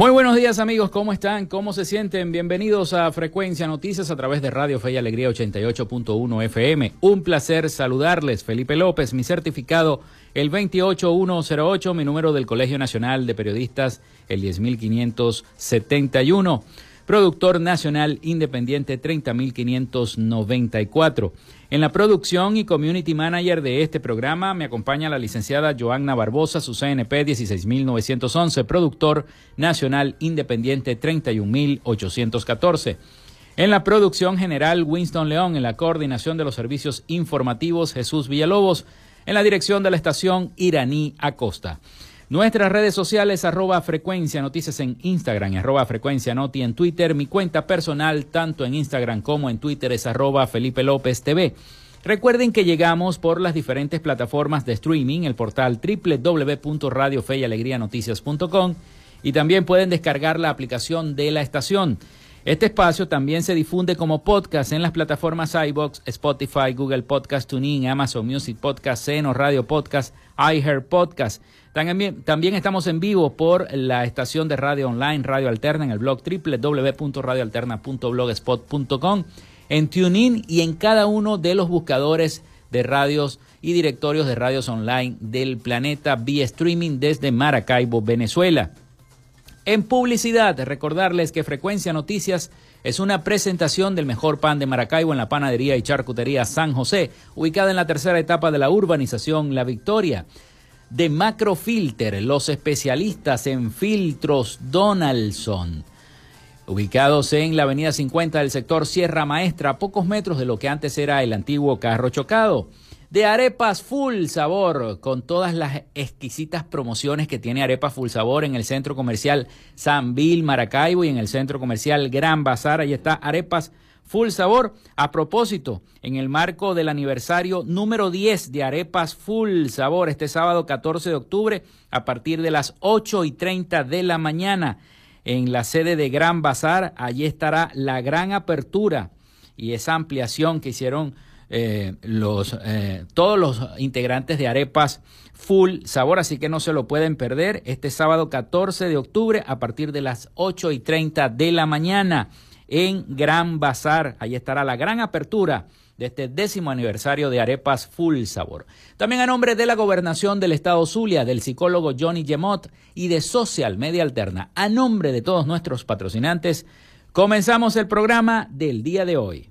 Muy buenos días amigos, ¿cómo están? ¿Cómo se sienten? Bienvenidos a Frecuencia Noticias a través de Radio Fe y Alegría 88.1 FM. Un placer saludarles. Felipe López, mi certificado el 28108, mi número del Colegio Nacional de Periodistas el 10571. Productor Nacional Independiente 30594. En la producción y community manager de este programa me acompaña la licenciada Joanna Barbosa, su CNP 16911, productor nacional independiente 31814. En la producción general Winston León, en la coordinación de los servicios informativos Jesús Villalobos, en la dirección de la estación Iraní Acosta. Nuestras redes sociales, arroba frecuencia noticias en Instagram arroba frecuencia noti en Twitter. Mi cuenta personal, tanto en Instagram como en Twitter, es arroba Felipe López TV. Recuerden que llegamos por las diferentes plataformas de streaming, el portal www.radiofeyalegrianoticias.com y también pueden descargar la aplicación de la estación. Este espacio también se difunde como podcast en las plataformas iBox, Spotify, Google Podcast, TuneIn, Amazon Music Podcast, Seno Radio Podcast, iHeart Podcast. También, estamos en vivo por la estación de radio online Radio Alterna en el blog www.radioalterna.blogspot.com, en TuneIn y en cada uno de los buscadores de radios y directorios de radios online del planeta vía streaming desde Maracaibo, Venezuela. En publicidad, recordarles que Frecuencia Noticias es una presentación del mejor pan de Maracaibo en la panadería y charcutería San José, ubicada en la tercera etapa de la urbanización La Victoria de Macrofilter, los especialistas en filtros Donaldson. Ubicados en la avenida 50 del sector Sierra Maestra, a pocos metros de lo que antes era el antiguo carro chocado. De arepas full sabor, con todas las exquisitas promociones que tiene Arepas Full Sabor en el centro comercial San Bill Maracaibo y en el centro comercial Gran Bazar. Ahí está Arepas Full Sabor. A propósito, en el marco del aniversario número 10 de Arepas Full Sabor, este sábado 14 de octubre, a partir de las 8 y 30 de la mañana, en la sede de Gran Bazar, allí estará la gran apertura y esa ampliación que hicieron eh, los, eh, todos los integrantes de Arepas Full Sabor, así que no se lo pueden perder este sábado 14 de octubre a partir de las 8 y 30 de la mañana en Gran Bazar. Ahí estará la gran apertura de este décimo aniversario de Arepas Full Sabor. También a nombre de la Gobernación del Estado Zulia, del psicólogo Johnny Gemot y de Social Media Alterna, a nombre de todos nuestros patrocinantes, comenzamos el programa del día de hoy.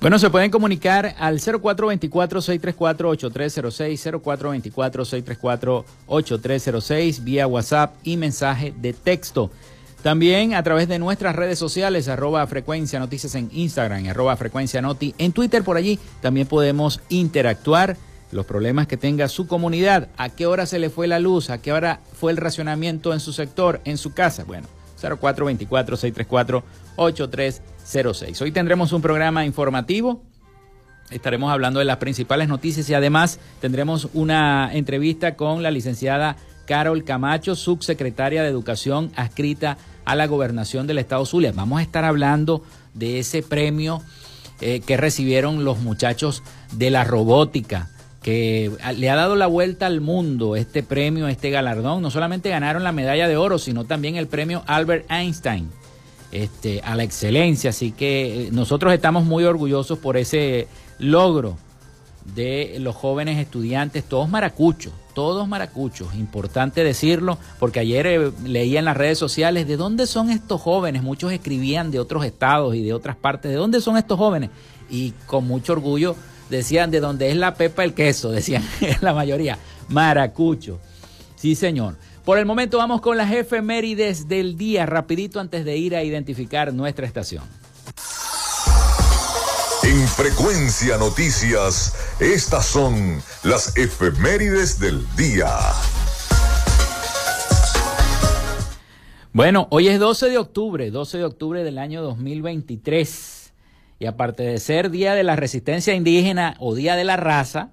Bueno, se pueden comunicar al 0424-634-8306, 0424-634-8306 vía WhatsApp y mensaje de texto. También a través de nuestras redes sociales, arroba frecuencia noticias en Instagram, arroba frecuencia noti. En Twitter por allí también podemos interactuar los problemas que tenga su comunidad, a qué hora se le fue la luz, a qué hora fue el racionamiento en su sector, en su casa. Bueno, 0424-634-8306. Hoy tendremos un programa informativo. Estaremos hablando de las principales noticias y además tendremos una entrevista con la licenciada Carol Camacho, subsecretaria de Educación adscrita a la gobernación del Estado Zulia. Vamos a estar hablando de ese premio eh, que recibieron los muchachos de la robótica que le ha dado la vuelta al mundo este premio, este galardón. No solamente ganaron la medalla de oro, sino también el premio Albert Einstein este, a la excelencia. Así que eh, nosotros estamos muy orgullosos por ese logro de los jóvenes estudiantes, todos maracuchos, todos maracuchos. Importante decirlo, porque ayer eh, leía en las redes sociales de dónde son estos jóvenes. Muchos escribían de otros estados y de otras partes. ¿De dónde son estos jóvenes? Y con mucho orgullo decían de dónde es la pepa el queso, decían la mayoría, maracucho. Sí, señor. Por el momento vamos con las efemérides del día, rapidito antes de ir a identificar nuestra estación. En Frecuencia Noticias, estas son las efemérides del día. Bueno, hoy es 12 de octubre, 12 de octubre del año 2023. Y aparte de ser Día de la Resistencia Indígena o Día de la Raza,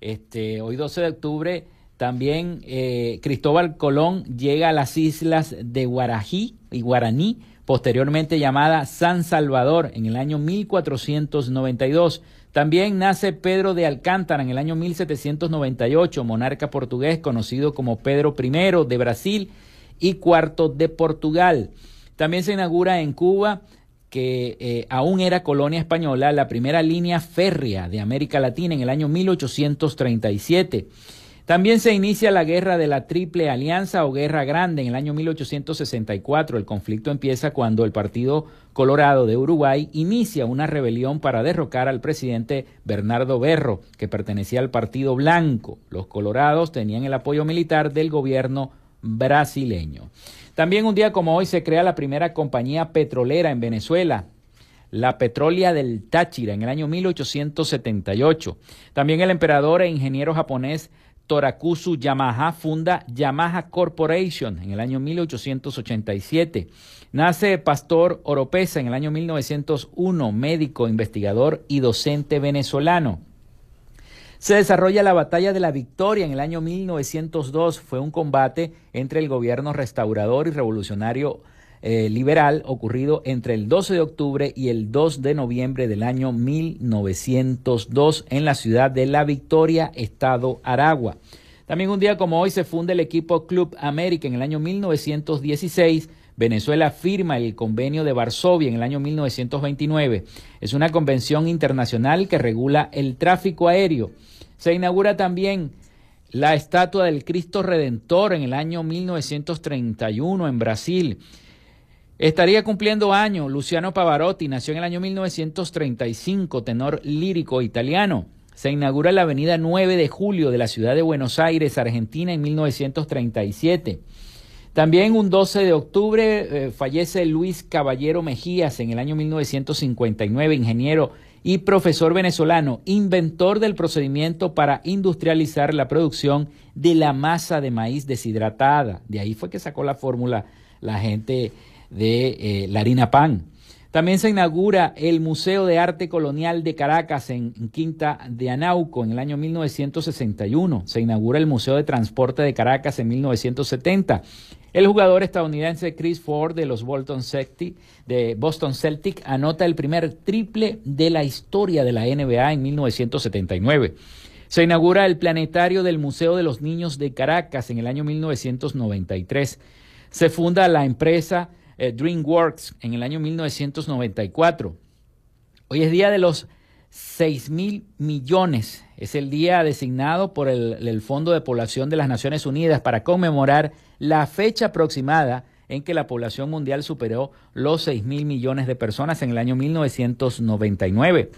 este, hoy 12 de octubre también eh, Cristóbal Colón llega a las islas de Guarají y Guaraní, posteriormente llamada San Salvador, en el año 1492. También nace Pedro de Alcántara en el año 1798, monarca portugués conocido como Pedro I de Brasil y cuarto de Portugal. También se inaugura en Cuba que eh, aún era colonia española, la primera línea férrea de América Latina en el año 1837. También se inicia la guerra de la Triple Alianza o Guerra Grande en el año 1864. El conflicto empieza cuando el Partido Colorado de Uruguay inicia una rebelión para derrocar al presidente Bernardo Berro, que pertenecía al Partido Blanco. Los colorados tenían el apoyo militar del gobierno brasileño. También un día como hoy se crea la primera compañía petrolera en Venezuela, la Petrolia del Táchira, en el año 1878. También el emperador e ingeniero japonés Torakusu Yamaha funda Yamaha Corporation en el año 1887. Nace Pastor Oropesa en el año 1901, médico, investigador y docente venezolano. Se desarrolla la Batalla de la Victoria en el año 1902. Fue un combate entre el gobierno restaurador y revolucionario eh, liberal ocurrido entre el 12 de octubre y el 2 de noviembre del año 1902 en la ciudad de La Victoria, Estado Aragua. También un día como hoy se funda el equipo Club América en el año 1916. Venezuela firma el convenio de Varsovia en el año 1929. Es una convención internacional que regula el tráfico aéreo. Se inaugura también la estatua del Cristo Redentor en el año 1931 en Brasil. Estaría cumpliendo año Luciano Pavarotti, nació en el año 1935, tenor lírico italiano. Se inaugura la avenida 9 de julio de la ciudad de Buenos Aires, Argentina, en 1937. También un 12 de octubre eh, fallece Luis Caballero Mejías en el año 1959, ingeniero y profesor venezolano, inventor del procedimiento para industrializar la producción de la masa de maíz deshidratada. De ahí fue que sacó la fórmula la gente de eh, la harina pan. También se inaugura el Museo de Arte Colonial de Caracas en, Quinta de Anauco en el año 1961. Se inaugura el Museo de Transporte de Caracas en 1970. El jugador estadounidense Chris Ford de los Bolton Celtic, de Boston Celtic anota el primer triple de la historia de la NBA en 1979. Se inaugura el planetario del Museo de los Niños de Caracas en el año 1993. Se funda la empresa eh, DreamWorks en el año 1994. Hoy es día de los 6 mil millones. Es el día designado por el, el, Fondo de Población de las Naciones Unidas para conmemorar la fecha aproximada en que la población mundial superó los 6 mil millones de personas en el año 1999.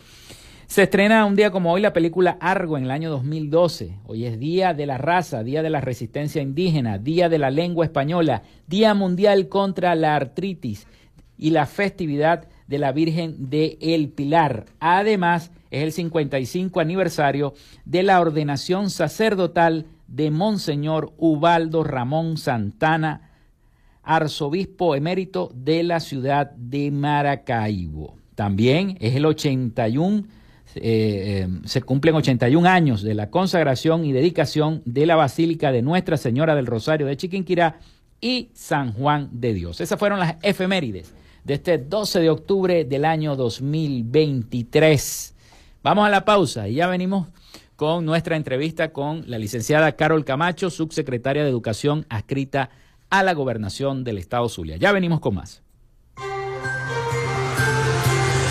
Se estrena un día como hoy la película Argo en el año 2012. Hoy es Día de la Raza, Día de la Resistencia Indígena, Día de la Lengua Española, Día Mundial contra la Artritis y la festividad de la Virgen de El Pilar. Además, es el 55 aniversario de la ordenación sacerdotal de Monseñor Ubaldo Ramón Santana, arzobispo emérito de la ciudad de Maracaibo. También es el 81 eh, eh, se cumplen 81 años de la consagración y dedicación de la Basílica de Nuestra Señora del Rosario de Chiquinquirá y San Juan de Dios. Esas fueron las efemérides de este 12 de octubre del año 2023. Vamos a la pausa y ya venimos con nuestra entrevista con la licenciada Carol Camacho, subsecretaria de Educación adscrita a la gobernación del Estado Zulia. Ya venimos con más.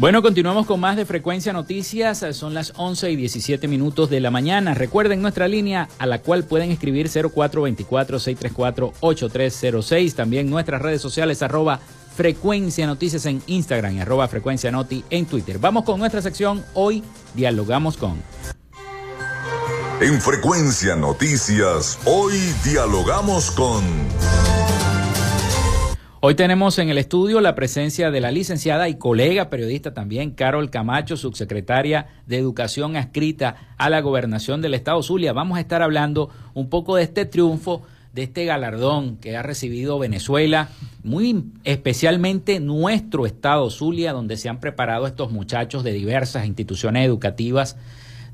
Bueno, continuamos con más de Frecuencia Noticias. Son las 11 y 17 minutos de la mañana. Recuerden nuestra línea a la cual pueden escribir 0424-634-8306. También nuestras redes sociales arroba Frecuencia Noticias en Instagram y arroba Frecuencia Noti en Twitter. Vamos con nuestra sección. Hoy dialogamos con... En Frecuencia Noticias, hoy dialogamos con... Hoy tenemos en el estudio la presencia de la licenciada y colega periodista también, Carol Camacho, subsecretaria de Educación adscrita a la gobernación del Estado Zulia. Vamos a estar hablando un poco de este triunfo, de este galardón que ha recibido Venezuela, muy especialmente nuestro Estado Zulia, donde se han preparado estos muchachos de diversas instituciones educativas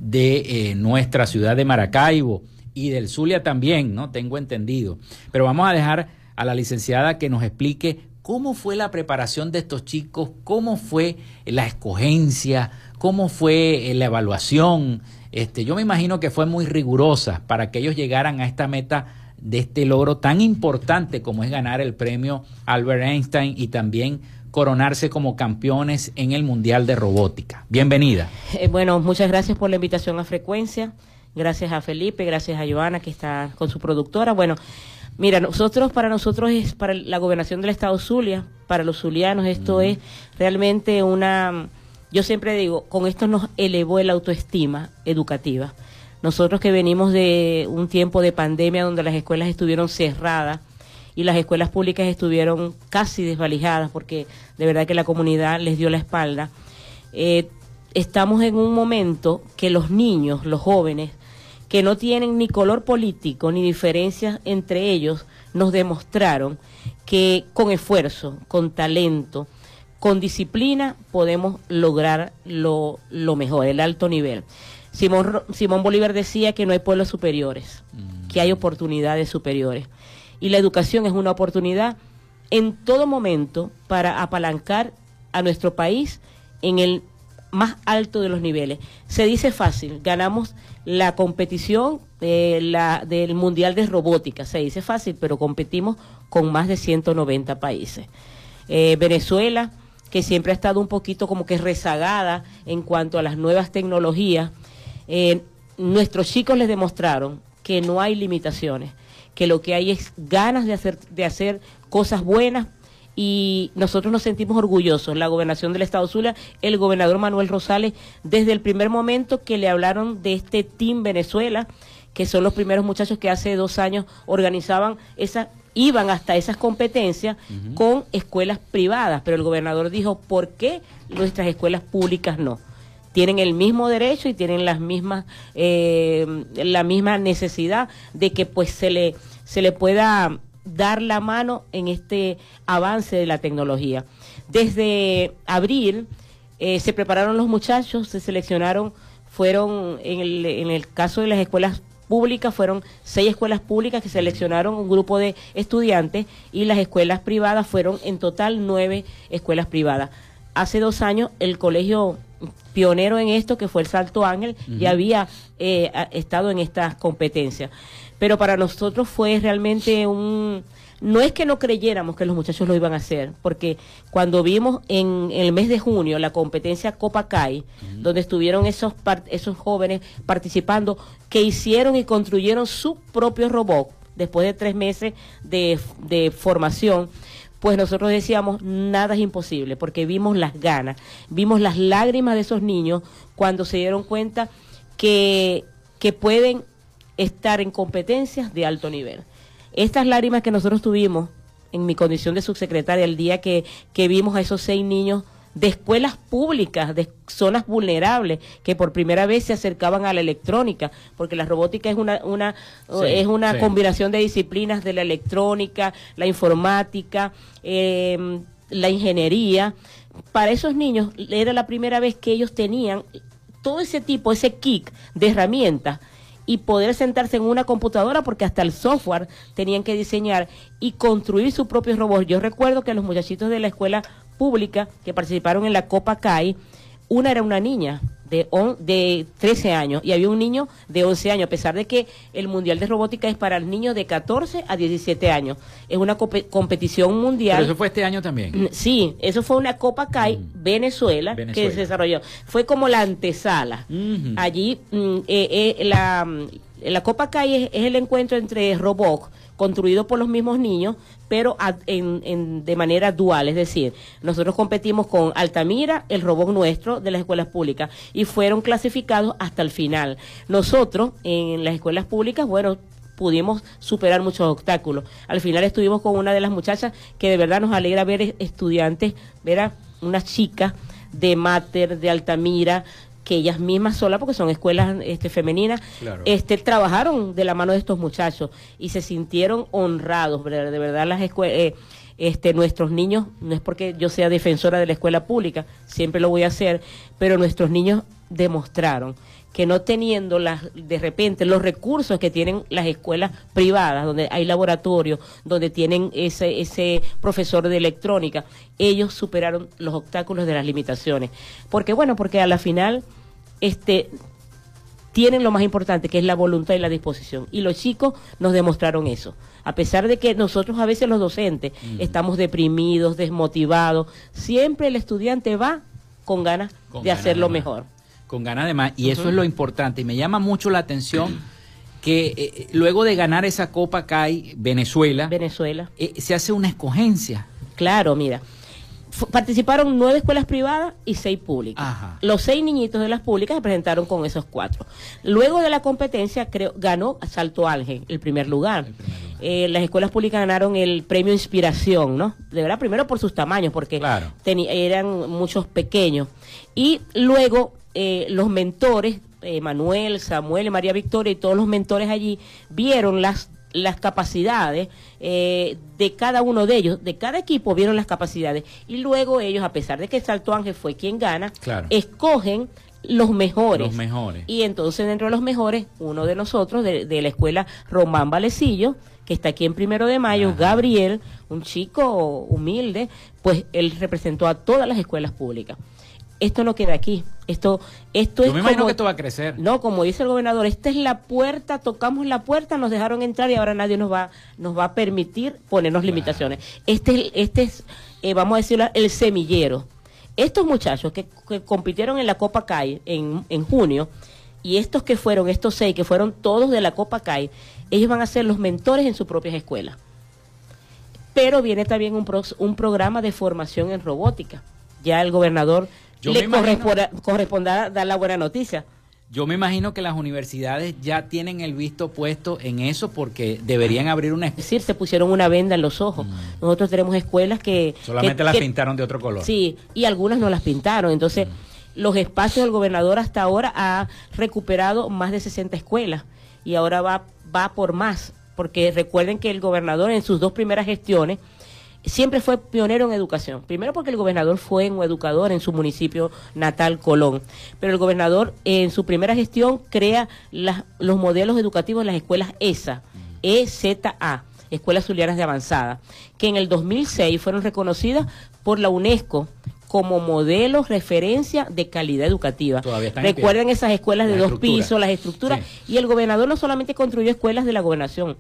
de eh, nuestra ciudad de Maracaibo y del Zulia también, ¿no? Tengo entendido. Pero vamos a dejar a la licenciada que nos explique cómo fue la preparación de estos chicos, cómo fue la escogencia, cómo fue eh, la evaluación. Este, yo me imagino que fue muy rigurosa para que ellos llegaran a esta meta de este logro tan importante como es ganar el premio Albert Einstein y también coronarse como campeones en el Mundial de Robótica. Bienvenida. Eh, bueno, muchas gracias por la invitación a Frecuencia. Gracias a Felipe, gracias a Joana que está con su productora. Bueno, Mira, nosotros, para nosotros es para la gobernación del estado Zulia, para los zulianos esto es realmente una, yo siempre digo, con esto nos elevó el autoestima educativa. Nosotros que venimos de un tiempo de pandemia donde las escuelas estuvieron cerradas y las escuelas públicas estuvieron casi desvalijadas porque de verdad que la comunidad les dio la espalda, eh, estamos en un momento que los niños, los jóvenes, que no tienen ni color político ni diferencias entre ellos, nos demostraron que con esfuerzo, con talento, con disciplina podemos lograr lo, mejor, el alto nivel. Simón, Simón Bolívar decía que no hay pueblos superiores, mm. que hay oportunidades superiores. Y la educación es una oportunidad en todo momento para apalancar a nuestro país en el más alto de los niveles. Se dice fácil, ganamos la competición de la, del Mundial de Robótica, se dice fácil, pero competimos con más de 190 países. Eh, Venezuela, que siempre ha estado un poquito como que rezagada en cuanto a las nuevas tecnologías, eh, nuestros chicos les demostraron que no hay limitaciones, que lo que hay es ganas de hacer, de hacer cosas buenas y nosotros nos sentimos orgullosos, la gobernación del Estado Zulia, el gobernador Manuel Rosales, desde el primer momento que le hablaron de este Team Venezuela, que son los primeros muchachos que hace dos años organizaban esa iban hasta esas competencias con escuelas privadas, pero el gobernador dijo, ¿por qué nuestras escuelas públicas no? Tienen el mismo derecho y tienen las mismas, eh, la misma necesidad de que pues se le, se le pueda dar la mano en este avance de la tecnología. Desde abril eh, se prepararon los muchachos, se seleccionaron, fueron en el, en el caso de las escuelas públicas, fueron seis escuelas públicas que seleccionaron un grupo de estudiantes y las escuelas privadas fueron en total nueve escuelas privadas. Hace dos años el colegio pionero en esto, que fue el Salto Ángel, ya había eh, estado en estas competencias pero para nosotros fue realmente un... No es que no creyéramos que los muchachos lo iban a hacer, porque cuando vimos en, el mes de junio la competencia Copa CAI, donde estuvieron esos, esos jóvenes participando, que hicieron y construyeron su propio robot después de tres meses de, de formación, pues nosotros decíamos, nada es imposible, porque vimos las ganas, vimos las lágrimas de esos niños cuando se dieron cuenta que, que pueden estar en competencias de alto nivel. Estas lágrimas que nosotros tuvimos en mi condición de subsecretaria el día que, vimos a esos seis niños de escuelas públicas, de zonas vulnerables, que por primera vez se acercaban a la electrónica, porque la robótica es una, una, es una combinación de disciplinas de la electrónica, la informática, em, la ingeniería. Para esos niños era la primera vez que ellos tenían todo ese tipo, ese kick de herramientas y poder sentarse en una computadora porque hasta el software tenían que diseñar y construir sus propios robots. Yo recuerdo que los muchachitos de la escuela pública que participaron en la Copa CAI, una era una niña, de, de 13 años y había un niño de 11 años, a pesar de que el Mundial de Robótica es para el niño de 14 a 17 años. Es una competición mundial. Pero eso fue este año también. Mm, sí, eso fue una Copa CAI mm. Venezuela, que se desarrolló. Fue como la antesala. Allí mm, eh, eh, la, la Copa CAI es, es, el encuentro entre Robot construido por los mismos niños, pero en, de manera dual, es decir, nosotros competimos con Altamira, el robot nuestro de las escuelas públicas, y fueron clasificados hasta el final. Nosotros en las escuelas públicas, bueno, pudimos superar muchos obstáculos. Al final estuvimos con una de las muchachas que de verdad nos alegra ver estudiantes, ver a unas chicas de Mater, de Altamira, que ellas mismas solas, porque son escuelas este, femeninas, este, trabajaron de la mano de estos muchachos y se sintieron honrados, de verdad las escuelas... Eh, este, nuestros niños, no es porque yo sea defensora de la escuela pública, siempre lo voy a hacer, pero nuestros niños demostraron que no teniendo las, de repente los recursos que tienen las escuelas privadas, donde hay laboratorios, donde tienen ese, ese profesor de electrónica, ellos superaron los obstáculos de las limitaciones. Porque bueno, porque a la final, este, tienen lo más importante, que es la voluntad y la disposición. Y los chicos nos demostraron eso. A pesar de que nosotros a veces los docentes estamos deprimidos, desmotivados, siempre el estudiante va con ganas de hacerlo mejor con ganas de más. Y eso es lo importante. Y me llama mucho la atención que eh, luego de ganar esa Copa CAI Venezuela, Venezuela. Eh, se hace una escogencia. Claro, mira. participaron nueve escuelas privadas y seis públicas. Los seis niñitos de las públicas se presentaron con esos cuatro. Luego de la competencia, creo, ganó Salto Ángel el primer lugar. Eh, las escuelas públicas ganaron el premio Inspiración, ¿no? De verdad, primero por sus tamaños, porque eran muchos pequeños. Y luego eh, los mentores, eh, Manuel, Samuel, María Victoria y todos los mentores allí vieron las las capacidades eh, de cada uno de ellos, de cada equipo vieron las capacidades y luego ellos, a pesar de que Salto Ángel fue quien gana, escogen los mejores. Los mejores. Y entonces dentro de los mejores, uno de nosotros, de, la escuela Román Valecillo, que está aquí en Primero de Mayo, Gabriel, un chico humilde, pues él representó a todas las escuelas públicas esto no queda aquí. Esto, esto Yo me imagino que esto va a crecer. No, como dice el gobernador, esta es la puerta, tocamos la puerta, nos dejaron entrar y ahora nadie nos va, nos va a permitir ponernos limitaciones. Este, este es, eh, vamos a decirlo, el semillero. Estos muchachos que, compitieron en la Copa CAI en, en junio, y estos que fueron, estos seis que fueron todos de la Copa CAI, ellos van a ser los mentores en sus propias escuelas. Pero viene también un, un programa de formación en robótica. Ya el gobernador le corresponderá dar la buena noticia. Yo me imagino que las universidades ya tienen el visto puesto en eso porque deberían abrir una... Es decir, se pusieron una venda en los ojos. Mm. Nosotros tenemos escuelas que... Solamente las pintaron de otro color. Sí, y algunas no las pintaron. Entonces, mm. los espacios del gobernador hasta ahora ha recuperado más de 60 escuelas y ahora va, va por más. Porque recuerden que el gobernador en sus dos primeras gestiones siempre fue pionero en educación. Primero porque el gobernador fue un educador en su municipio natal, Colón. Pero el gobernador en su primera gestión crea los modelos educativos en las escuelas ESA, EZA, Escuelas Zulianas de Avanzada, que en el 2006 fueron reconocidas por la UNESCO como modelos referencia de calidad educativa. Recuerden esas escuelas de dos pisos, las estructuras, y el gobernador no solamente construyó escuelas de la gobernación,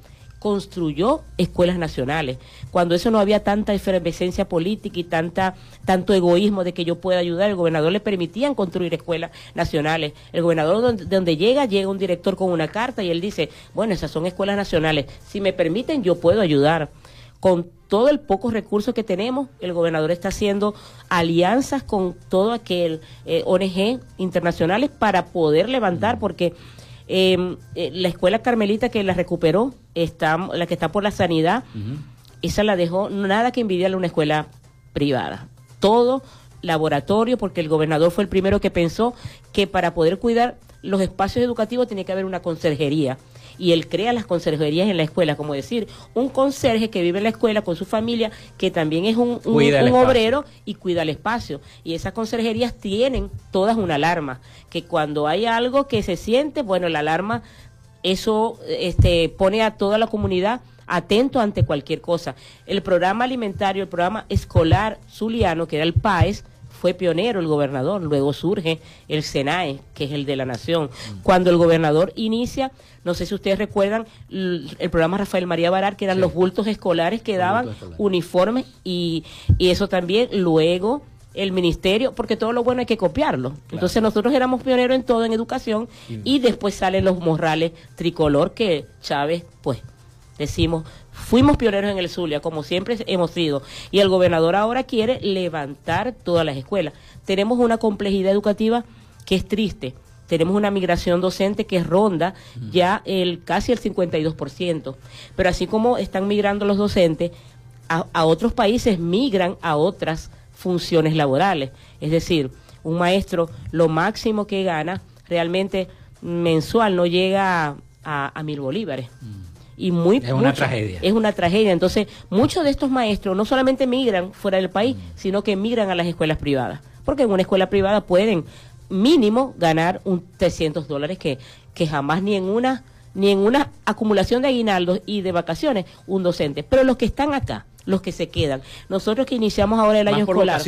construyó escuelas nacionales, cuando eso no había tanta efervescencia política y tanta tanto egoísmo de que yo pueda ayudar, el gobernador le permitían construir escuelas nacionales. El gobernador donde, donde llega, llega un director con una carta y él dice, bueno, esas son escuelas nacionales, si me permiten yo puedo ayudar. Con todo el poco recurso que tenemos, el gobernador está haciendo alianzas con todo aquel eh, ONG internacionales para poder levantar, porque Em, eh, la escuela Carmelita que la recuperó, está, la que está por la sanidad, esa la dejó nada que envidiarle a una escuela privada. Todo laboratorio, porque el gobernador fue el primero que pensó que para poder cuidar los espacios educativos tenía que haber una conserjería y él crea las conserjerías en la escuela, como decir, un conserje que vive en la escuela con su familia, que también es un, obrero y cuida el espacio. Y esas conserjerías tienen todas una alarma, que cuando hay algo que se siente, bueno, la alarma, eso este, pone a toda la comunidad atento ante cualquier cosa. El programa alimentario, el programa escolar zuliano, que era el PAES, fue pionero el gobernador, luego surge el SENAE, que es el de la nación. Cuando el gobernador inicia, no sé si ustedes recuerdan el, programa Rafael María Barar, que eran los bultos escolares que daban uniformes y, y eso también luego el ministerio, porque todo lo bueno hay que copiarlo. Entonces nosotros éramos pioneros en todo en educación y después salen los morrales tricolor que Chávez, pues, decimos, fuimos pioneros en el Zulia, como siempre hemos sido. Y el gobernador ahora quiere levantar todas las escuelas. Tenemos una complejidad educativa que es triste. Tenemos una migración docente que ronda ya el casi el 52%. Pero así como están migrando los docentes, a otros países migran a otras funciones laborales. Es decir, un maestro lo máximo que gana realmente mensual no llega a, mil bolívares. Mm. Y muy, es una tragedia. Es una tragedia. Entonces, muchos de estos maestros no solamente migran fuera del país, mm. sino que migran a las escuelas privadas. Porque en una escuela privada pueden mínimo ganar un 300 dólares que, que jamás ni en una ni en una acumulación de aguinaldos y de vacaciones un docente. Pero los que están acá, los que se quedan. Nosotros que iniciamos ahora el año escolar,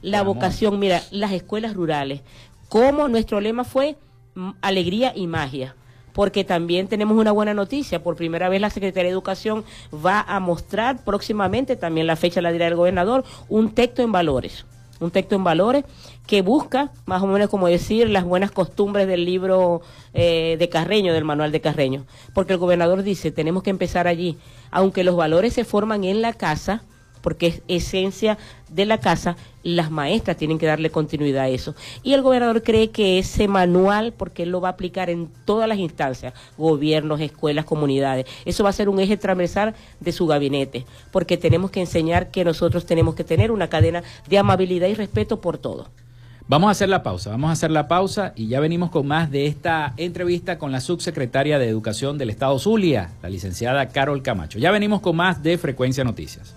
la vocación, mira, las escuelas rurales, como nuestro lema fue mm, alegría y magia porque también tenemos una buena noticia. Por primera vez la Secretaría de Educación va a mostrar próximamente, también la fecha la dirá el gobernador, un texto en valores. Un texto en valores que busca, más o menos como decir, las buenas costumbres del libro eh, de Carreño, del manual de Carreño. Porque el gobernador dice, tenemos que empezar allí aunque los valores se forman en la casa, porque es esencia de la casa, las maestras tienen que darle continuidad a eso. Y el gobernador cree que ese manual, porque él lo va a aplicar en todas las instancias, gobiernos, escuelas, comunidades, eso va a ser un eje transversal de su gabinete, porque tenemos que enseñar que nosotros tenemos que tener una cadena de amabilidad y respeto por todo. Vamos a hacer la pausa, vamos a hacer la pausa y ya venimos con más de esta entrevista con la subsecretaria de Educación del Estado Zulia, la licenciada Carol Camacho. Ya venimos con más de Frecuencia Noticias.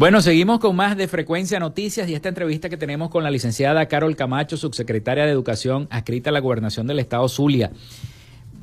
Bueno, seguimos con más de Frecuencia Noticias y esta entrevista que tenemos con la licenciada Carol Camacho, subsecretaria de Educación adscrita a la Gobernación del Estado Zulia.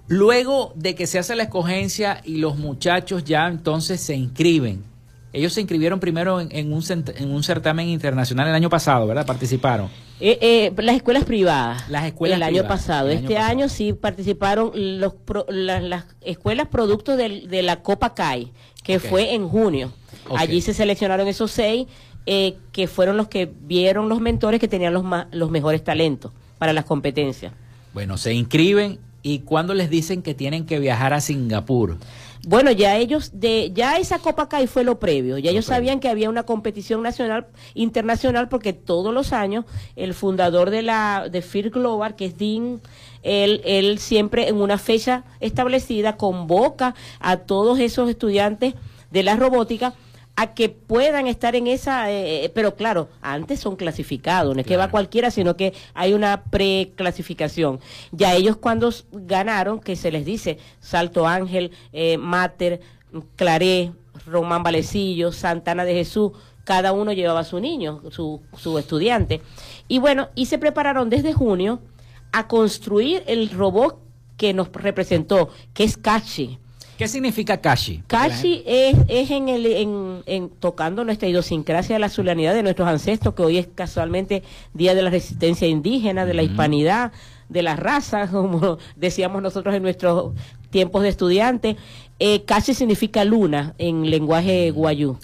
Luego de que se hace la escogencia y los muchachos ya entonces se inscriben, ellos se inscribieron primero en, un, en un, certamen internacional el año pasado, ¿verdad? Participaron. Eh, eh, las escuelas privadas. Las escuelas el año pasado. este año sí participaron los las escuelas productos de la Copa CAI, que fue en junio. Allí se seleccionaron esos seis eh, que fueron los que vieron los mentores que tenían los, los mejores talentos para las competencias. Bueno, se inscriben y cuando les dicen que tienen que viajar a Singapur. Bueno, ya ellos, de, ya esa Copa CAI fue lo previo, ya ellos sabían que había una competición nacional, internacional, porque todos los años el fundador de la de FIR Global, que es Dean, él, él siempre en una fecha establecida convoca a todos esos estudiantes de la robótica a que puedan estar en esa, eh, eh, pero claro, antes son clasificados, no es que va cualquiera, sino que hay una preclasificación. Ya ellos cuando ganaron, que se les dice Salto Ángel, eh, Mater, Claré, Román Valecillo, Santana de Jesús, cada uno llevaba a su niño, su, su estudiante. Y bueno, y se prepararon desde junio a construir el robot que nos representó, que es Cachi ¿Qué significa Kashi? Kashi es, es en el, en, en, tocando nuestra idiosincrasia, la zulianidad de nuestros ancestros, que hoy es casualmente Día de la Resistencia Indígena, de la Hispanidad, de la raza, como decíamos nosotros en nuestros tiempos de estudiante. Eh, Kashi significa luna en lenguaje guayú.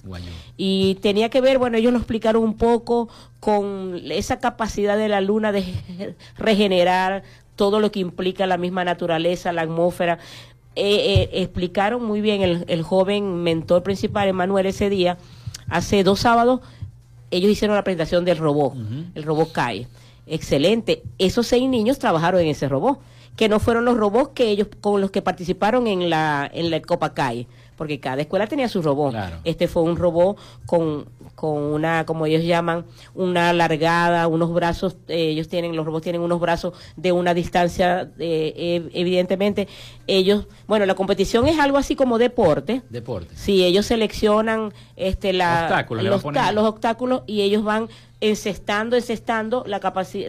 Y tenía que ver, bueno, ellos lo explicaron un poco con esa capacidad de la luna de regenerar todo lo que implica la misma naturaleza, la atmósfera eh, eh, explicaron muy bien el, el joven mentor principal, Emanuel, ese día, hace dos sábados, ellos hicieron la presentación del robot, el robot CAE. Excelente. Esos seis niños trabajaron en ese robot, que no fueron los robots que ellos con los que participaron en la en la Copa CAE, porque cada escuela tenía su robot. Claro. Este fue un robot con con una, como ellos llaman, una largada, unos brazos, eh, ellos tienen, los robots tienen unos brazos de una distancia, eh, evidentemente, ellos, bueno, la competición es algo así como deporte. Deporte. Sí, ellos seleccionan este, la, Obstáculos, los, los obstáculos y ellos van encestando, encestando la,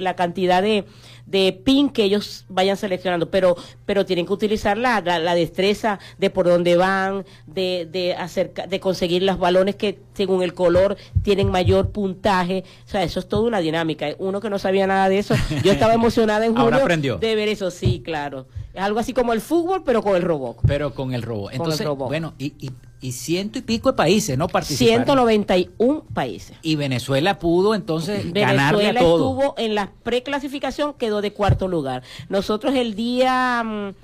la cantidad de, de pin que ellos vayan seleccionando, pero, pero tienen que utilizar la, la, la destreza de por dónde van, de, de, acerca, de conseguir los balones que según el color tienen mayor puntaje. O sea, eso es toda una dinámica. Uno que no sabía nada de eso, yo estaba emocionada en aprendió. de ver eso, sí, claro. Es algo así como el fútbol, pero con el robot. Pero con el robot. el Entonces, robot. bueno, y, y, y ciento y pico de países, ¿no? Participaron. 191 países. Y Venezuela pudo entonces ganarle Venezuela a todo. estuvo en la preclasificación, quedó de cuarto lugar. Nosotros el día, mm,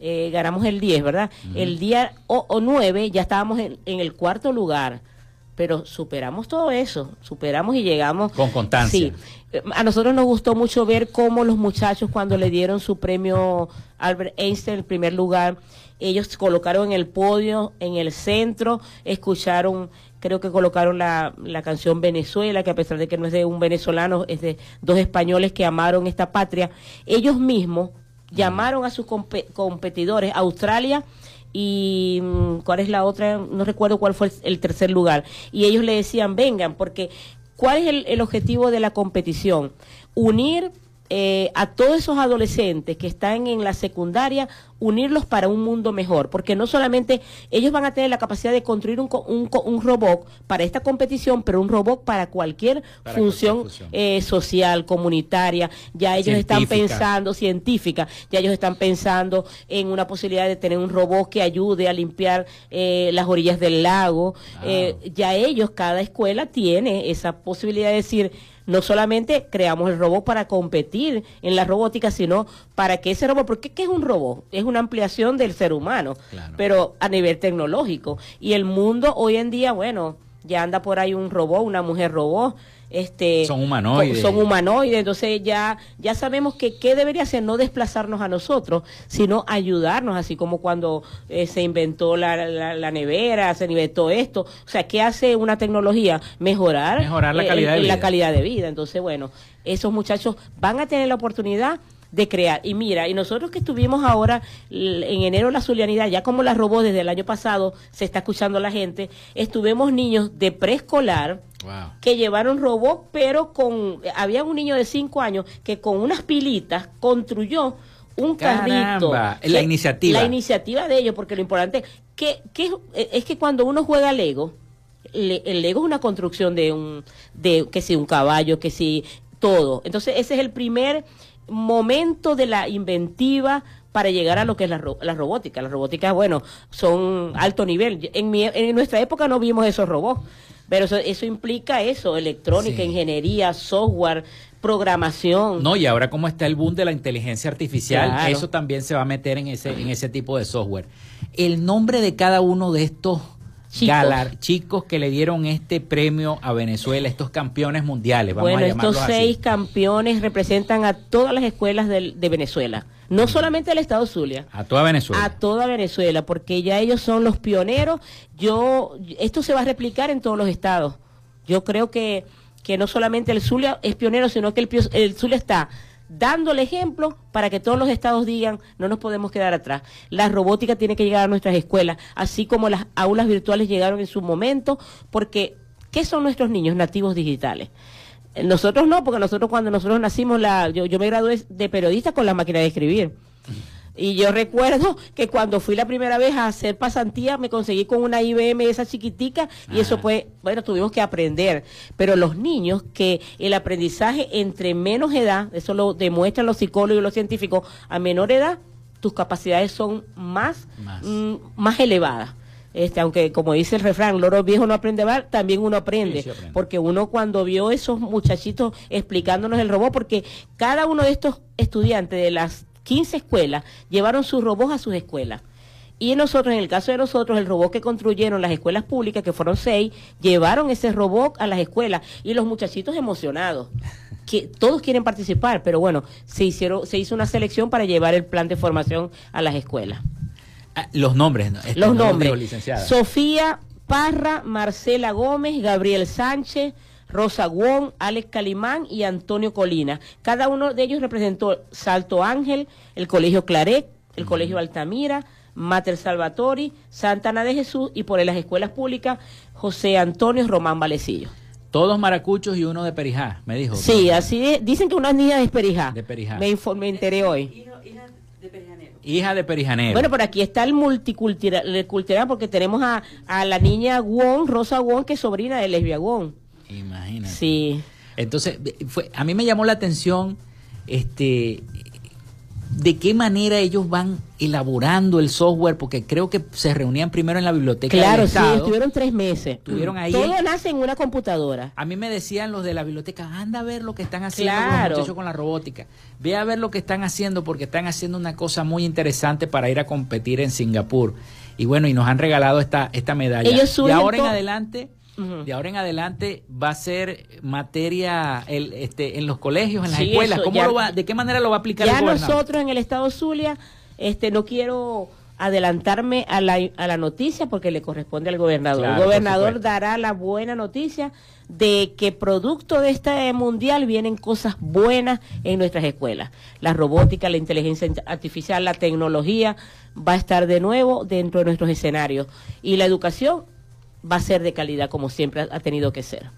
eh, ganamos el 10, ¿verdad? El día o, o 9 ya estábamos en, en el cuarto lugar, pero superamos todo eso, superamos y llegamos. Con constancia. Sí. A nosotros nos gustó mucho ver cómo los muchachos cuando le dieron su premio Albert Einstein, el primer lugar, ellos se colocaron en el podio, en el centro, escucharon, creo que colocaron la, la canción Venezuela, que a pesar de que no es de un venezolano, es de dos españoles que amaron esta patria, ellos mismos llamaron a sus compe- competidores, Australia y mm, cuál es la otra, no recuerdo cuál fue el, tercer lugar, y ellos le decían, vengan, porque ¿cuál es el objetivo de la competición? Unir eh, a todos esos adolescentes que están en la secundaria, unirlos para un mundo mejor, porque no solamente ellos van a tener la capacidad de construir un, un, un robot para esta competición, pero un robot para cualquier Para función, cualquier eh, social, comunitaria, ya ellos están pensando científica, ya ellos están pensando en una posibilidad de tener un robot que ayude a limpiar eh, las orillas del lago, Ah. Eh, ya ellos, cada escuela tiene esa posibilidad de decir, no solamente creamos el robot para competir en la robótica, sino para que ese robot, porque ¿qué es un robot? Es una ampliación del ser humano, Claro. pero a nivel tecnológico. Y el mundo hoy en día, bueno, ya anda por ahí un robot, una mujer robot. Este, Son humanoides. Son humanoides, entonces ya, ya sabemos que qué debería hacer, no desplazarnos a nosotros, sino ayudarnos, así como cuando eh, se inventó la, la, la nevera, se inventó esto. O sea, ¿qué hace una tecnología? Mejorar, Mejorar la eh, calidad de la calidad de vida. Entonces, bueno, esos muchachos van a tener la oportunidad de crear. Y mira, y nosotros que estuvimos ahora en enero la Zulianidad, ya como la robó desde el año pasado, se está escuchando la gente, estuvimos niños de preescolar Wow. que llevaron robot, pero con había un niño de 5 años que con unas pilitas construyó un carrito. La iniciativa. La iniciativa de ellos, porque lo importante que, que es- es que cuando uno juega Lego, le- el Lego es una construcción de un, de que si un caballo, que si todo. Entonces ese es el primer momento de la inventiva para llegar a lo que es la, ro- la robótica. Las robóticas, bueno, son alto nivel. En, mi- en nuestra época no vimos esos robots, pero eso, eso implica eso, electrónica, Sí. ingeniería, software, programación. No, y ahora como está el boom de la inteligencia artificial, Claro. eso también se va a meter en ese, en ese tipo de software. El nombre de cada uno de estos Chicos. galar- chicos que le dieron este premio a Venezuela, estos campeones mundiales, vamos bueno, a estos así. seis campeones representan a todas las escuelas del- de Venezuela, no solamente al Estado Zulia. A toda Venezuela. A toda Venezuela, porque ya ellos son los pioneros. Yo, esto se va a replicar en todos los estados. Yo creo que, que no solamente el Zulia es pionero, sino que el, el Zulia está dando el ejemplo para que todos los estados digan, no nos podemos quedar atrás. La robótica tiene que llegar a nuestras escuelas, así como las aulas virtuales llegaron en su momento, porque ¿qué son nuestros niños nativos digitales? Nosotros no, porque nosotros cuando nosotros nacimos, la, yo, yo me gradué de periodista con la máquina de escribir. Y yo recuerdo que cuando fui la primera vez a hacer pasantía, me conseguí con una IBM esa chiquitica y eso fue, bueno, tuvimos que aprender. Pero los niños que el aprendizaje entre menos edad, eso lo demuestran los psicólogos y los científicos, a menor edad, tus capacidades son más, Más. mm, más elevadas. Este, aunque como dice el refrán, loro viejo no aprende a hablar, también uno aprende. Sí, sí aprende. Porque uno cuando vio esos muchachitos explicándonos el robot, porque cada uno de estos estudiantes de las 15 escuelas llevaron sus robots a sus escuelas. Y nosotros, en el caso de nosotros, el robot que construyeron las escuelas públicas, que fueron seis, llevaron ese robot a las escuelas y los muchachitos emocionados. Que todos quieren participar, pero bueno, se hicieron, se hizo una selección para llevar el plan de formación a las escuelas. Ah, los nombres, este, los nombres. Sofía Parra, Marcela Gómez, Gabriel Sánchez, Rosa Guón, Alex Calimán y Antonio Colina. Cada uno de ellos representó Salto Ángel, el Colegio Claret, el Colegio Altamira, Mater Salvatori, Santana de Jesús y por las escuelas públicas José Antonio Román Valecillo. Todos maracuchos y uno de Perijá, me dijo. Sí, así es. Dicen que una niña es Perijá. De Perijá. Me, informé, enteré hoy. Hija de Perijanero. Bueno, por aquí está el multicultural porque tenemos a, a la niña Wong, Rosa Wong, que es sobrina de Lesbia Wong. Imagínate. Sí. Entonces, fue, a mí me llamó la atención este de qué manera ellos van elaborando el software, porque creo que se reunían primero en la biblioteca. Claro, sí, estuvieron tres meses. Estuvieron ahí. Todo nace en una computadora. A mí me decían los de la biblioteca, anda a ver lo que están haciendo los muchachos con la robótica. Ve a ver lo que están haciendo, porque están haciendo una cosa muy interesante para ir a competir en Singapur. Y bueno, y nos han regalado esta, esta medalla. y ahora en adelante de ahora en adelante va a ser materia el, este, en los colegios, en las escuelas. ¿Cómo lo va, ¿De qué manera lo va a aplicar ya nosotros en el estado Zulia, este, no quiero adelantarme a la, a la noticia porque le corresponde al gobernador. el gobernador dará la buena noticia de que producto de este mundial vienen cosas buenas en nuestras escuelas. La robótica, la inteligencia artificial, la tecnología va a estar de nuevo dentro de nuestros escenarios. Y la educación va a ser de calidad como siempre ha tenido que ser.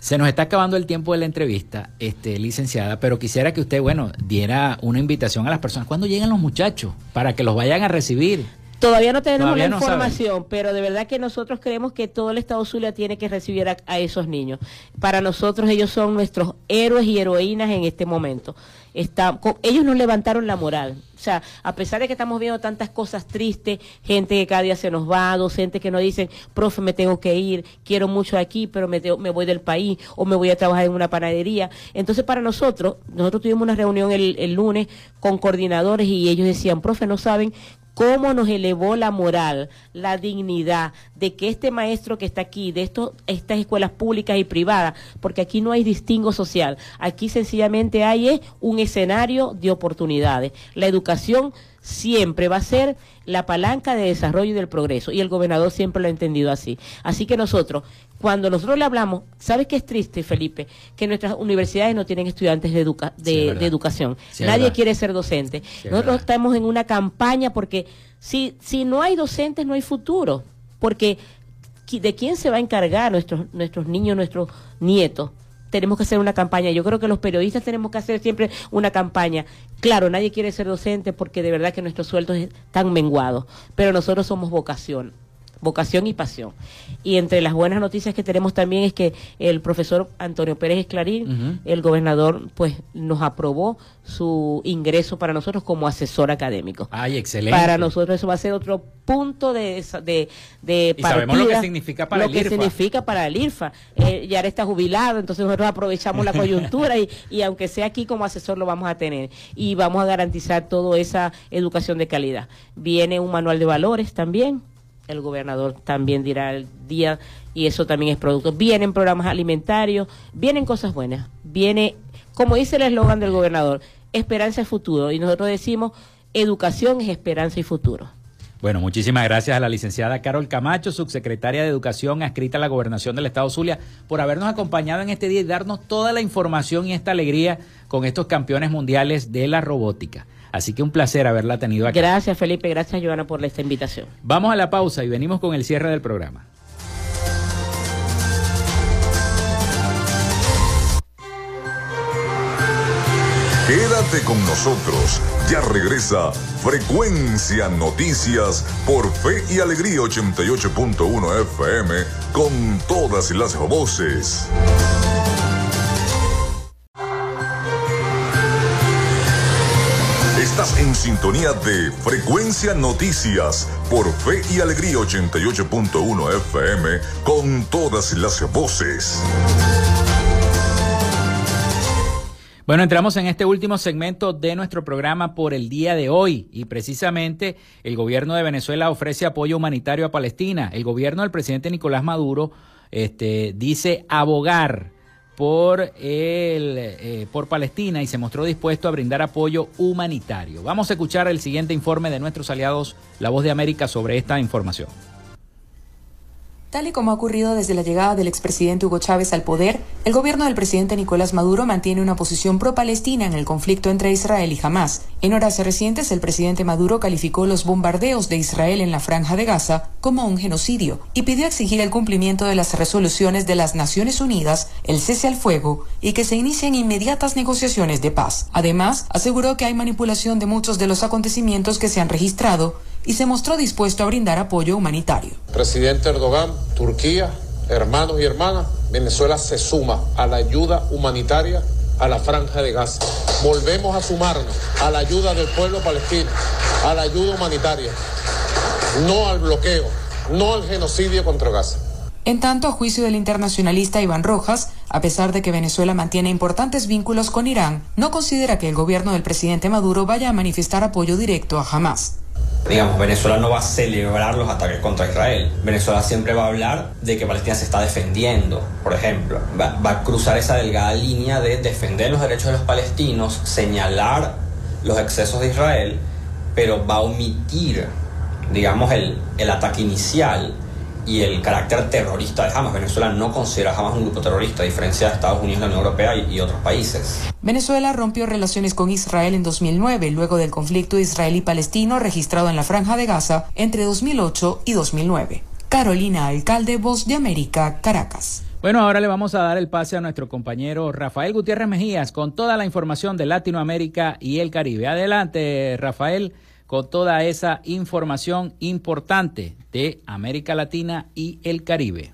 Se nos está acabando el tiempo de la entrevista, este, licenciada, pero quisiera que usted, bueno, diera una invitación a las personas. ¿Cuándo llegan los muchachos? Para que los vayan a recibir. Todavía no tenemos la información, pero de verdad que nosotros creemos que todo el Estado Zulia tiene que recibir a, esos niños. Para nosotros ellos son nuestros héroes y heroínas en este momento. Está, ellos nos levantaron la moral. O sea, a pesar de que estamos viendo tantas cosas tristes, gente que cada día se nos va, docentes que nos dicen, profe, me tengo que ir, quiero mucho aquí, pero me, me voy del país o me voy a trabajar en una panadería. Entonces, para nosotros, nosotros tuvimos una reunión el, el lunes con coordinadores y ellos decían, profe, no saben cómo nos elevó la moral, la dignidad de que este maestro que está aquí, de estos, estas escuelas públicas y privadas, porque aquí no hay distingo social, aquí sencillamente hay un escenario de oportunidades. La educación siempre va a ser la palanca de desarrollo y del progreso. Y el gobernador siempre lo ha entendido así. Así que nosotros, cuando nosotros le hablamos, ¿sabes qué es triste, Felipe? Que nuestras universidades no tienen estudiantes de, de, educación. Nadie quiere ser docente. nosotros estamos en una campaña porque si, si no hay docentes, no hay futuro. Porque ¿de quién se va a encargar nuestros, nuestros niños, nuestros nietos? Tenemos que hacer una campaña. Yo creo que los periodistas tenemos que hacer siempre una campaña. Claro, nadie quiere ser docente porque de verdad que nuestros sueldos están menguados, pero nosotros somos vocación vocación y pasión. Y entre las buenas noticias que tenemos también es que el profesor Antonio Pérez Esclarín, el gobernador, pues nos aprobó su ingreso para nosotros como asesor académico. Ay, excelente. Para nosotros eso va a ser otro punto de, de, de y sabemos lo que significa para el IRFA. Lo que significa para el IRFA. Eh, ya está jubilado, entonces nosotros aprovechamos la coyuntura y, y aunque sea aquí como asesor lo vamos a tener. Y vamos a garantizar toda esa educación de calidad. Viene un manual de valores también el gobernador también dirá el día y eso también es producto. Vienen programas alimentarios, vienen cosas buenas, viene, como dice el eslogan del gobernador, esperanza y futuro. Y nosotros decimos, educación es esperanza y futuro. Bueno, muchísimas gracias a la licenciada Carol Camacho, subsecretaria de Educación adscrita a la Gobernación del Estado Zulia, por habernos acompañado en este día y darnos toda la información y esta alegría con estos campeones mundiales de la robótica. Así que un placer haberla tenido aquí. Gracias Felipe, gracias Joana por esta invitación. Vamos a la pausa y venimos con el cierre del programa. Quédate con nosotros. Ya regresa Frecuencia Noticias por Fe y Alegría 88.1 FM con todas las voces. Sintonía de Frecuencia Noticias por Fe y Alegría 88.1 FM con todas las voces. Bueno, entramos en este último segmento de nuestro programa por el día de hoy y precisamente el gobierno de Venezuela ofrece apoyo humanitario a Palestina. El gobierno del presidente Nicolás Maduro este, dice abogar por, el, eh, por Palestina y se mostró dispuesto a brindar apoyo humanitario. Vamos a escuchar el siguiente informe de nuestros aliados La Voz de América sobre esta información. Tal y como ha ocurrido desde la llegada del expresidente Hugo Chávez al poder, el gobierno del presidente Nicolás Maduro mantiene una posición pro-palestina en el conflicto entre Israel y Hamas. En horas recientes, el presidente Maduro calificó los bombardeos de Israel en la franja de Gaza como un genocidio y pidió exigir el cumplimiento de las resoluciones de las Naciones Unidas, el cese al fuego y que se inicien inmediatas negociaciones de paz. Además, aseguró que hay manipulación de muchos de los acontecimientos que se han registrado y se mostró dispuesto a brindar apoyo humanitario. Presidente Erdogan, Turquía, hermanos y hermanas, Venezuela se suma a la ayuda humanitaria a la franja de Gaza. Volvemos a sumarnos a la ayuda del pueblo palestino, a la ayuda humanitaria, no al bloqueo, no al genocidio contra Gaza. En tanto, a juicio del internacionalista Iván Rojas, a pesar de que Venezuela mantiene importantes vínculos con Irán, no considera que el gobierno del presidente Maduro vaya a manifestar apoyo directo a Hamas. Digamos, Venezuela no va a celebrar los ataques contra Israel. Venezuela siempre va a hablar de que Palestina se está defendiendo, por ejemplo. Va, a cruzar esa delgada línea de defender los derechos de los palestinos, señalar los excesos de Israel, pero va a omitir, digamos, el, el ataque inicial y el carácter terrorista de Hamas. Venezuela no considera a Hamas un grupo terrorista, a diferencia de Estados Unidos, la Unión Europea y, y, otros países. Venezuela rompió relaciones con Israel en 2009, luego del conflicto israelí-palestino registrado en la Franja de Gaza entre 2008 y 2009. Carolina Alcalde, Voz de América, Caracas. Bueno, ahora le vamos a dar el pase a nuestro compañero Rafael Gutiérrez Mejías con toda la información de Latinoamérica y el Caribe. Adelante, Rafael con toda esa información importante de América Latina y el Caribe.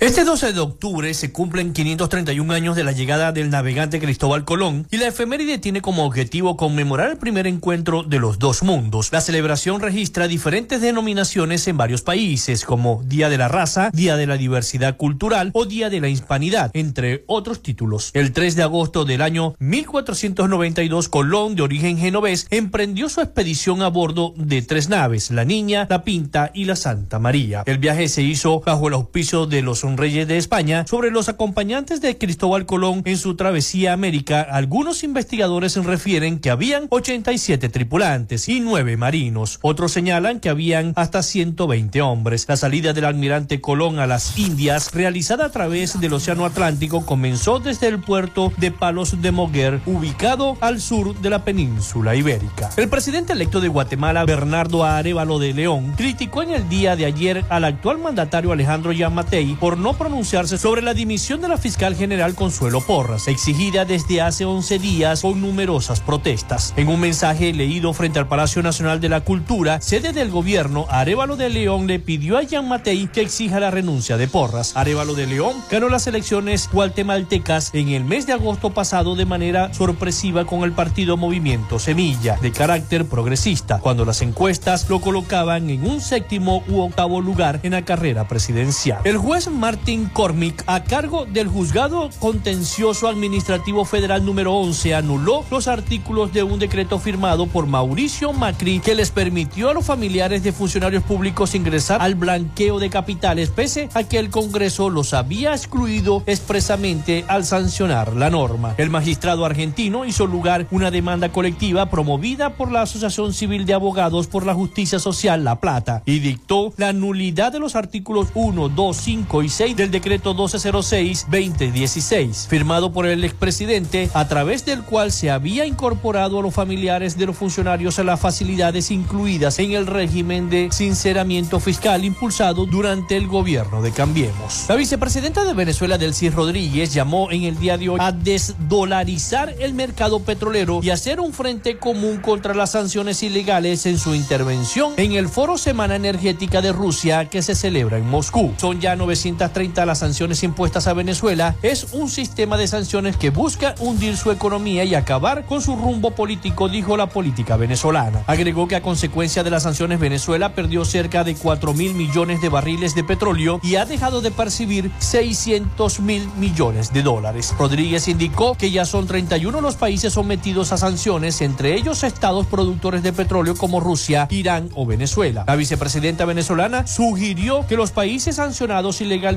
Este 12 de octubre se cumplen 531 años de la llegada del navegante Cristóbal Colón y la efeméride tiene como objetivo conmemorar el primer encuentro de los dos mundos. La celebración registra diferentes denominaciones en varios países como Día de la Raza, Día de la Diversidad Cultural o Día de la Hispanidad, entre otros títulos. El 3 de agosto del año 1492 Colón, de origen genovés, emprendió su expedición a bordo de tres naves, la Niña, la Pinta y la Santa María. El viaje se hizo bajo el auspicio de los Reyes de España sobre los acompañantes de Cristóbal Colón en su travesía a América, algunos investigadores refieren que habían 87 tripulantes y 9 marinos. Otros señalan que habían hasta 120 hombres. La salida del almirante Colón a las Indias, realizada a través del Océano Atlántico, comenzó desde el puerto de Palos de Moguer, ubicado al sur de la península ibérica. El presidente electo de Guatemala, Bernardo Arevalo de León, criticó en el día de ayer al actual mandatario Alejandro Yamatei por no pronunciarse sobre la dimisión de la fiscal general Consuelo Porras, exigida desde hace 11 días con numerosas protestas. En un mensaje leído frente al Palacio Nacional de la Cultura, sede del gobierno, Arevalo de León le pidió a Jean Matei que exija la renuncia de Porras. Arevalo de León ganó las elecciones guatemaltecas en el mes de agosto pasado de manera sorpresiva con el partido Movimiento Semilla, de carácter progresista, cuando las encuestas lo colocaban en un séptimo u octavo lugar en la carrera presidencial. El juez Martin Cormick, a cargo del Juzgado Contencioso Administrativo Federal número 11, anuló los artículos de un decreto firmado por Mauricio Macri que les permitió a los familiares de funcionarios públicos ingresar al blanqueo de capitales, pese a que el Congreso los había excluido expresamente al sancionar la norma. El magistrado argentino hizo lugar una demanda colectiva promovida por la Asociación Civil de Abogados por la Justicia Social La Plata y dictó la nulidad de los artículos 1, 2, 5 y 6 del decreto 1206-2016, firmado por el expresidente, a través del cual se había incorporado a los familiares de los funcionarios a las facilidades incluidas en el régimen de sinceramiento fiscal impulsado durante el gobierno de Cambiemos. La vicepresidenta de Venezuela, Delcy Rodríguez, llamó en el día de hoy a desdolarizar el mercado petrolero y hacer un frente común contra las sanciones ilegales en su intervención en el Foro Semana Energética de Rusia que se celebra en Moscú. Son ya 900 230 las sanciones impuestas a Venezuela es un sistema de sanciones que busca hundir su economía y acabar con su rumbo político, dijo la política venezolana. Agregó que a consecuencia de las sanciones Venezuela perdió cerca de 4 mil millones de barriles de petróleo y ha dejado de percibir 600 mil millones de dólares. Rodríguez indicó que ya son 31 los países sometidos a sanciones, entre ellos estados productores de petróleo como Rusia, Irán o Venezuela. La vicepresidenta venezolana sugirió que los países sancionados ilegalmente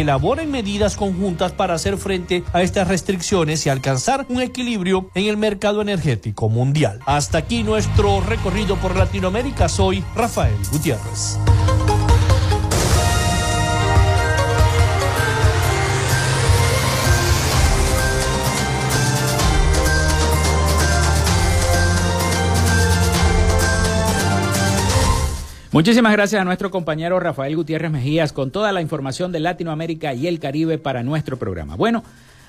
elaboren medidas conjuntas para hacer frente a estas restricciones y alcanzar un equilibrio en el mercado energético mundial. Hasta aquí nuestro recorrido por Latinoamérica. Soy Rafael Gutiérrez. Muchísimas gracias a nuestro compañero Rafael Gutiérrez Mejías con toda la información de Latinoamérica y el Caribe para nuestro programa. Bueno,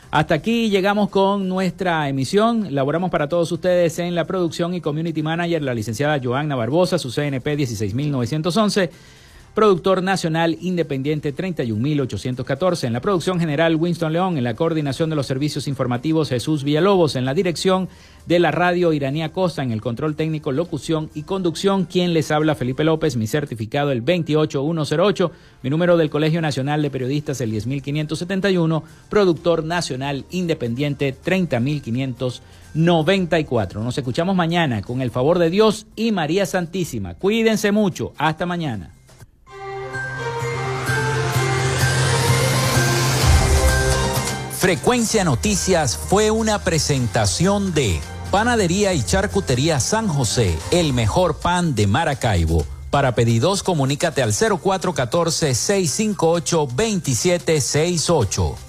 hasta aquí llegamos con nuestra emisión. Laboramos para todos ustedes en la producción y community manager la licenciada Joanna Barbosa, su CNP 16911 productor nacional independiente 31814. En la producción general Winston León, en la coordinación de los servicios informativos Jesús Villalobos, en la dirección de la radio Iranía Costa, en el control técnico, locución y conducción, quien les habla Felipe López, mi certificado el 28108, mi número del Colegio Nacional de Periodistas el 10571, productor nacional independiente 30594. Nos escuchamos mañana con el favor de Dios y María Santísima. Cuídense mucho. Hasta mañana. Frecuencia Noticias fue una presentación de Panadería y Charcutería San José, el mejor pan de Maracaibo. Para pedidos, comunícate al 0414-658-2768.